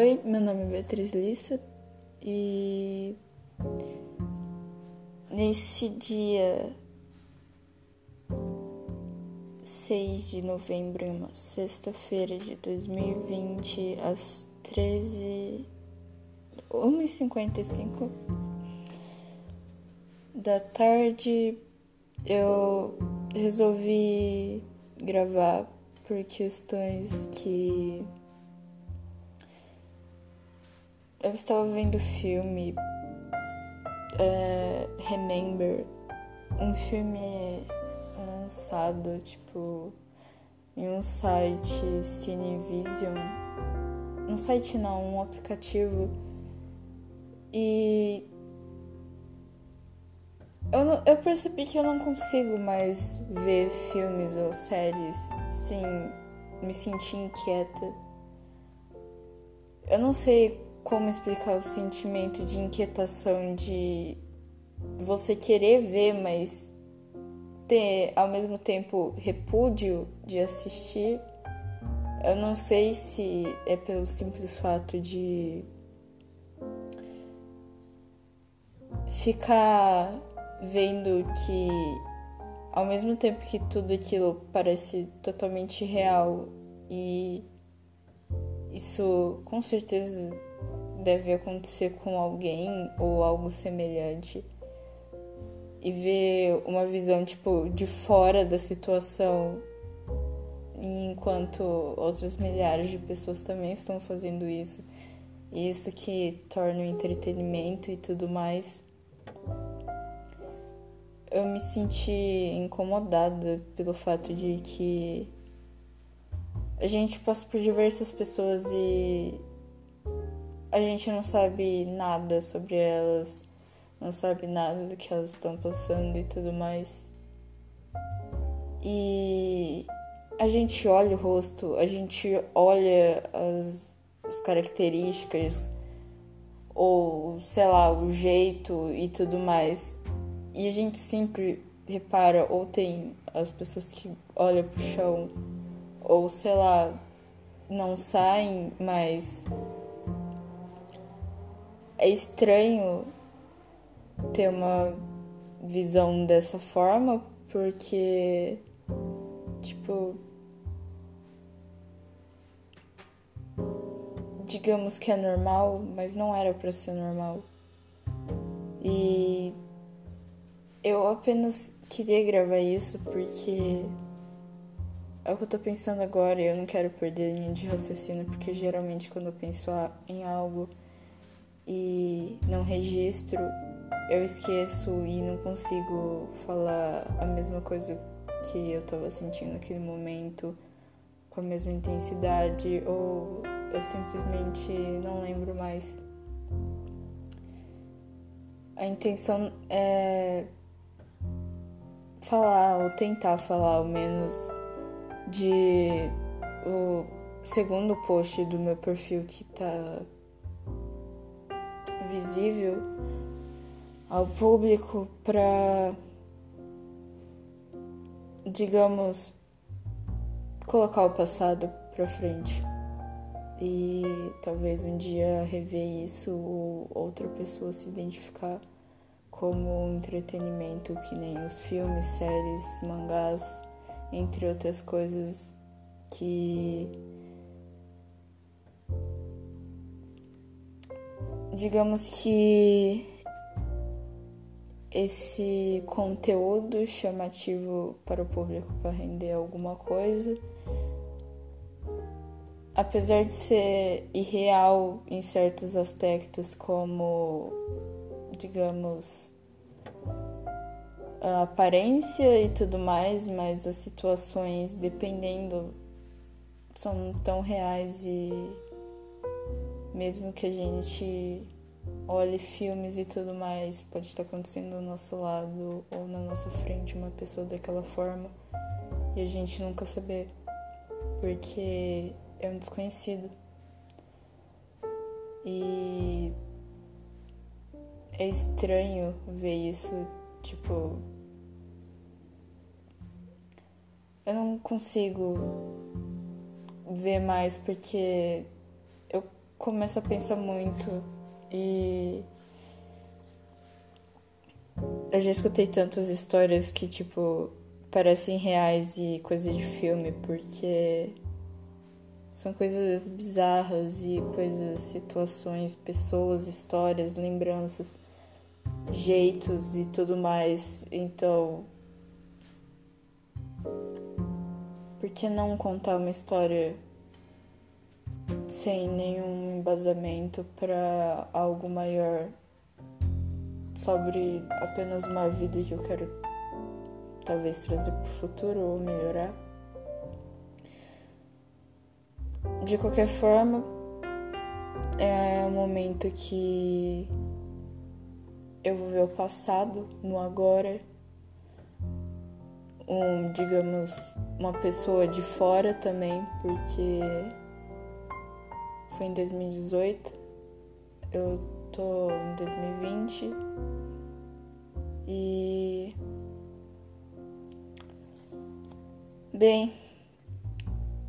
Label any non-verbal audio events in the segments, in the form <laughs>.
Oi, meu nome é Beatriz Lissa e nesse dia 6 de novembro, uma sexta-feira de 2020, às 13 1h55 da tarde, eu resolvi gravar por questões que eu estava vendo filme é, Remember, um filme lançado tipo em um site Cinevision, um site não, um aplicativo. E eu, eu percebi que eu não consigo mais ver filmes ou séries sem me sentir inquieta. Eu não sei como explicar o sentimento de inquietação de você querer ver, mas ter ao mesmo tempo repúdio de assistir. Eu não sei se é pelo simples fato de ficar vendo que ao mesmo tempo que tudo aquilo parece totalmente real e isso com certeza deve acontecer com alguém ou algo semelhante e ver uma visão tipo de fora da situação enquanto outras milhares de pessoas também estão fazendo isso. Isso que torna o entretenimento e tudo mais. Eu me senti incomodada pelo fato de que a gente passa por diversas pessoas e a gente não sabe nada sobre elas, não sabe nada do que elas estão passando e tudo mais. E a gente olha o rosto, a gente olha as, as características, ou sei lá, o jeito e tudo mais. E a gente sempre repara, ou tem as pessoas que olham pro chão, ou sei lá, não saem, mas é estranho ter uma visão dessa forma, porque, tipo, digamos que é normal, mas não era para ser normal. E eu apenas queria gravar isso porque é o que eu tô pensando agora e eu não quero perder linha de raciocínio, porque geralmente quando eu penso em algo e não registro, eu esqueço e não consigo falar a mesma coisa que eu tava sentindo naquele momento com a mesma intensidade ou eu simplesmente não lembro mais. A intenção é falar ou tentar falar ao menos de o segundo post do meu perfil que tá visível ao público para digamos colocar o passado para frente. E talvez um dia rever isso ou outra pessoa se identificar como entretenimento, que nem os filmes, séries, mangás, entre outras coisas que digamos que esse conteúdo chamativo para o público para render alguma coisa, apesar de ser irreal em certos aspectos, como digamos, a aparência e tudo mais, mas as situações, dependendo, são tão reais e mesmo que a gente olhe filmes e tudo mais, pode estar acontecendo ao nosso lado ou na nossa frente uma pessoa daquela forma e a gente nunca saber, porque é um desconhecido. E é estranho ver isso, tipo. Eu não consigo ver mais porque eu começo a pensar muito e eu já escutei tantas histórias que tipo parecem reais e coisas de filme porque são coisas bizarras e coisas, situações, pessoas, histórias, lembranças, jeitos e tudo mais. Então, por que não contar uma história sem nenhum embasamento para algo maior sobre apenas uma vida que eu quero talvez trazer para o futuro ou melhorar? De qualquer forma, é um momento que eu vou ver o passado no agora. Um, digamos, uma pessoa de fora também, porque foi em 2018, eu tô em 2020 e. Bem,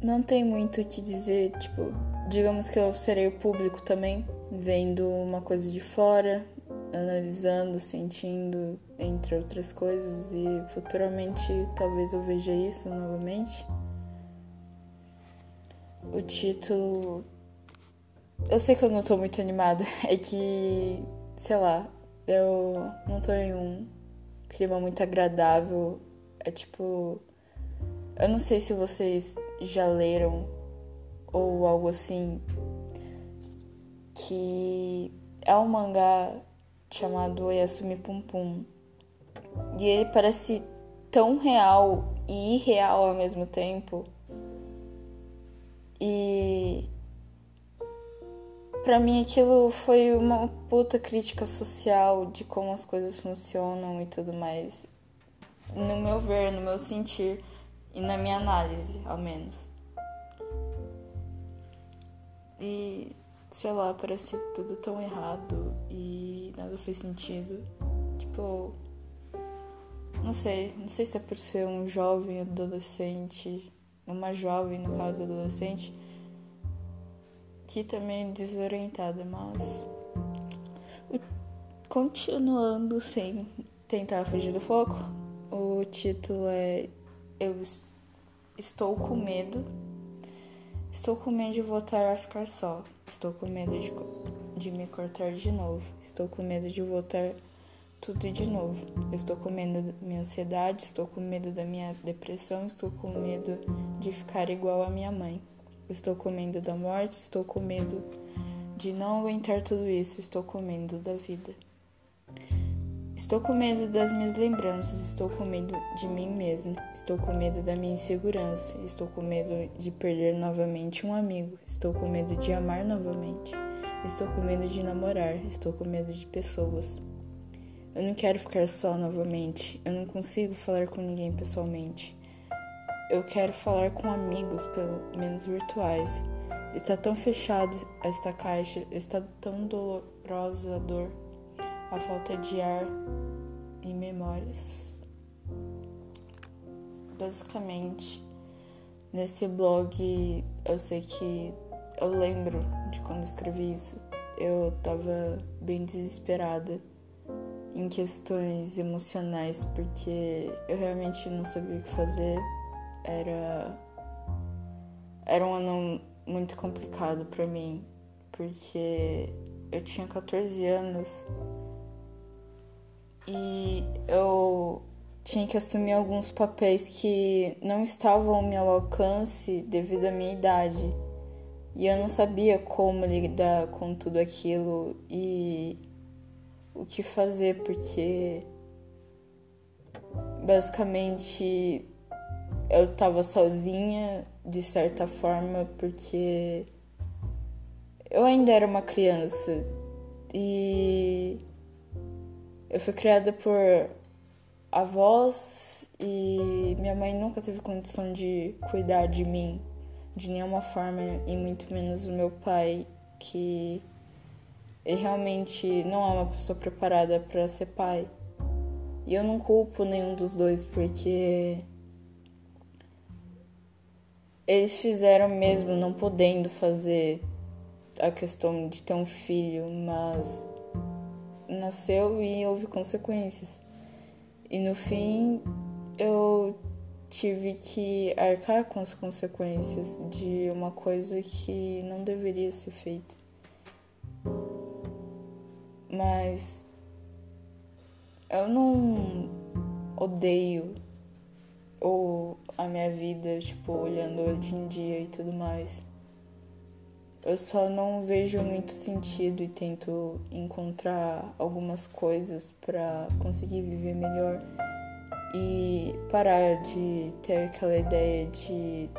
não tem muito o que dizer, tipo, digamos que eu serei o público também, vendo uma coisa de fora, analisando, sentindo, entre outras coisas, e futuramente talvez eu veja isso novamente. O título. Eu sei que eu não tô muito animada, <laughs> é que, sei lá, eu não tô em um clima muito agradável. É tipo. Eu não sei se vocês já leram ou algo assim, que é um mangá chamado Oyasumi Pum Pum. E ele parece tão real e irreal ao mesmo tempo. E para mim aquilo foi uma puta crítica social de como as coisas funcionam e tudo mais. No meu ver, no meu sentir e na minha análise, ao menos. E sei lá, parece tudo tão errado e nada fez sentido. Tipo, não sei, não sei se é por ser um jovem adolescente, uma jovem no caso adolescente, que também desorientada, mas continuando sem tentar fugir do foco, o título é Eu estou com medo. Estou com medo de voltar a ficar só. Estou com medo de, de me cortar de novo. Estou com medo de voltar tudo de novo. Estou com medo da minha ansiedade, estou com medo da minha depressão, estou com medo de ficar igual a minha mãe. Estou com medo da morte, estou com medo de não aguentar tudo isso, estou com medo da vida. Estou com medo das minhas lembranças, estou com medo de mim mesmo, estou com medo da minha insegurança, estou com medo de perder novamente um amigo, estou com medo de amar novamente, estou com medo de namorar, estou com medo de pessoas. Eu não quero ficar só novamente, eu não consigo falar com ninguém pessoalmente. Eu quero falar com amigos, pelo menos virtuais. Está tão fechado esta caixa, está tão dolorosa a dor a falta de ar e memórias. Basicamente, nesse blog eu sei que eu lembro de quando escrevi isso, eu tava bem desesperada em questões emocionais porque eu realmente não sabia o que fazer. Era era um ano muito complicado para mim, porque eu tinha 14 anos e eu tinha que assumir alguns papéis que não estavam ao meu alcance devido à minha idade. E eu não sabia como lidar com tudo aquilo e o que fazer, porque basicamente eu tava sozinha de certa forma, porque eu ainda era uma criança e eu fui criada por avós e minha mãe nunca teve condição de cuidar de mim de nenhuma forma e muito menos o meu pai que ele realmente não é uma pessoa preparada para ser pai. E eu não culpo nenhum dos dois porque eles fizeram mesmo não podendo fazer a questão de ter um filho, mas nasceu e houve consequências. E no fim eu tive que arcar com as consequências de uma coisa que não deveria ser feita. Mas eu não odeio ou a minha vida, tipo, olhando hoje em dia e tudo mais. Eu só não vejo muito sentido e tento encontrar algumas coisas para conseguir viver melhor e parar de ter aquela ideia de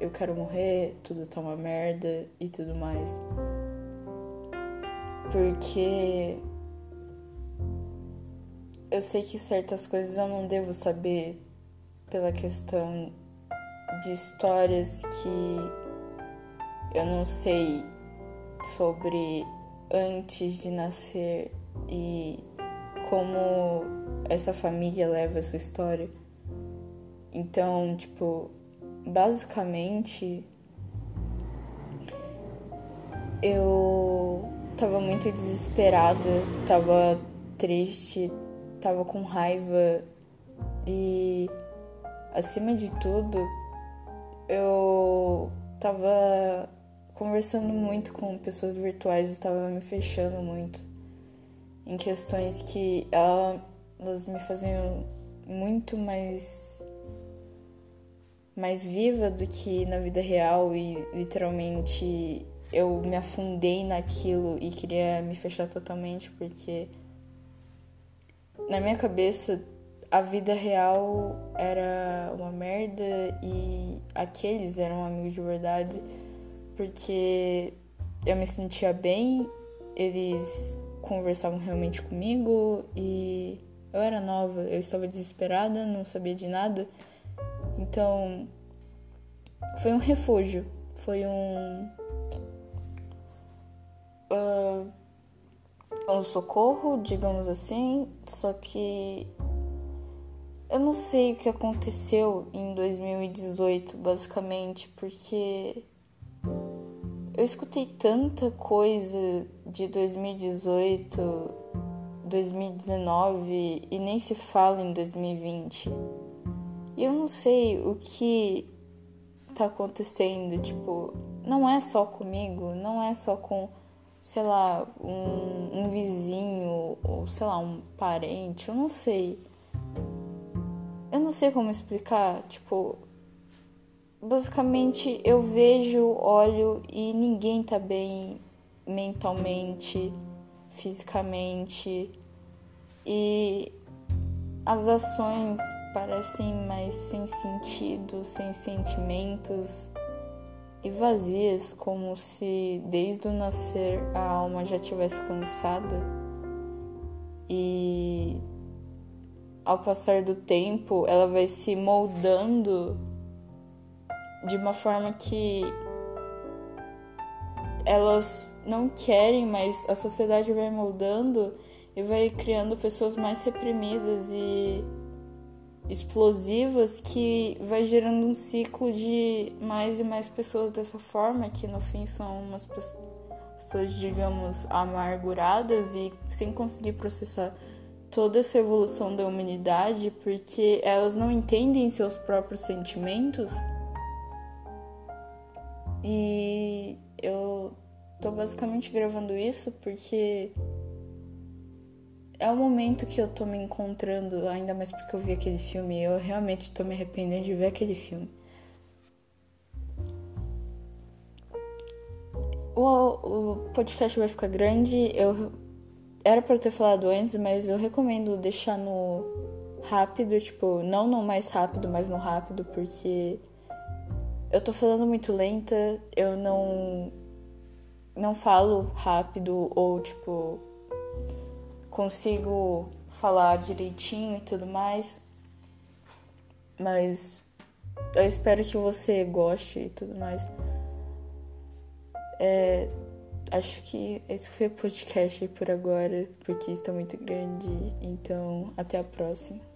eu quero morrer, tudo tá uma merda e tudo mais. Porque eu sei que certas coisas eu não devo saber pela questão de histórias que eu não sei sobre antes de nascer e como essa família leva essa história. Então, tipo, basicamente eu tava muito desesperada, tava triste, tava com raiva e acima de tudo eu tava conversando muito com pessoas virtuais e tava me fechando muito em questões que elas me faziam muito mais mais viva do que na vida real e literalmente eu me afundei naquilo e queria me fechar totalmente porque na minha cabeça a vida real era uma merda e aqueles eram amigos de verdade porque eu me sentia bem, eles conversavam realmente comigo e eu era nova, eu estava desesperada, não sabia de nada. Então foi um refúgio, foi um uh, um socorro, digamos assim, só que eu não sei o que aconteceu em 2018, basicamente, porque eu escutei tanta coisa de 2018, 2019 e nem se fala em 2020. E eu não sei o que tá acontecendo, tipo, não é só comigo, não é só com sei lá, um, um vizinho ou sei lá, um parente, eu não sei. Eu não sei como explicar, tipo, basicamente eu vejo, olho e ninguém tá bem mentalmente, fisicamente e as ações parecem mais sem sentido, sem sentimentos e vazias, como se desde o nascer a alma já tivesse cansada. E ao passar do tempo, ela vai se moldando de uma forma que elas não querem, mas a sociedade vai moldando e vai criando pessoas mais reprimidas e explosivas que vai gerando um ciclo de mais e mais pessoas dessa forma, que no fim são umas pessoas, digamos, amarguradas e sem conseguir processar toda essa evolução da humanidade, porque elas não entendem seus próprios sentimentos. E eu tô basicamente gravando isso porque é o momento que eu tô me encontrando, ainda mais porque eu vi aquele filme. Eu realmente tô me arrependendo de ver aquele filme. O, o podcast vai ficar grande. Eu era para ter falado antes, mas eu recomendo deixar no rápido, tipo, não no mais rápido, mas no rápido, porque eu tô falando muito lenta, eu não não falo rápido ou tipo consigo falar direitinho e tudo mais. Mas eu espero que você goste e tudo mais. É, acho que esse foi o podcast por agora, porque está muito grande. Então, até a próxima.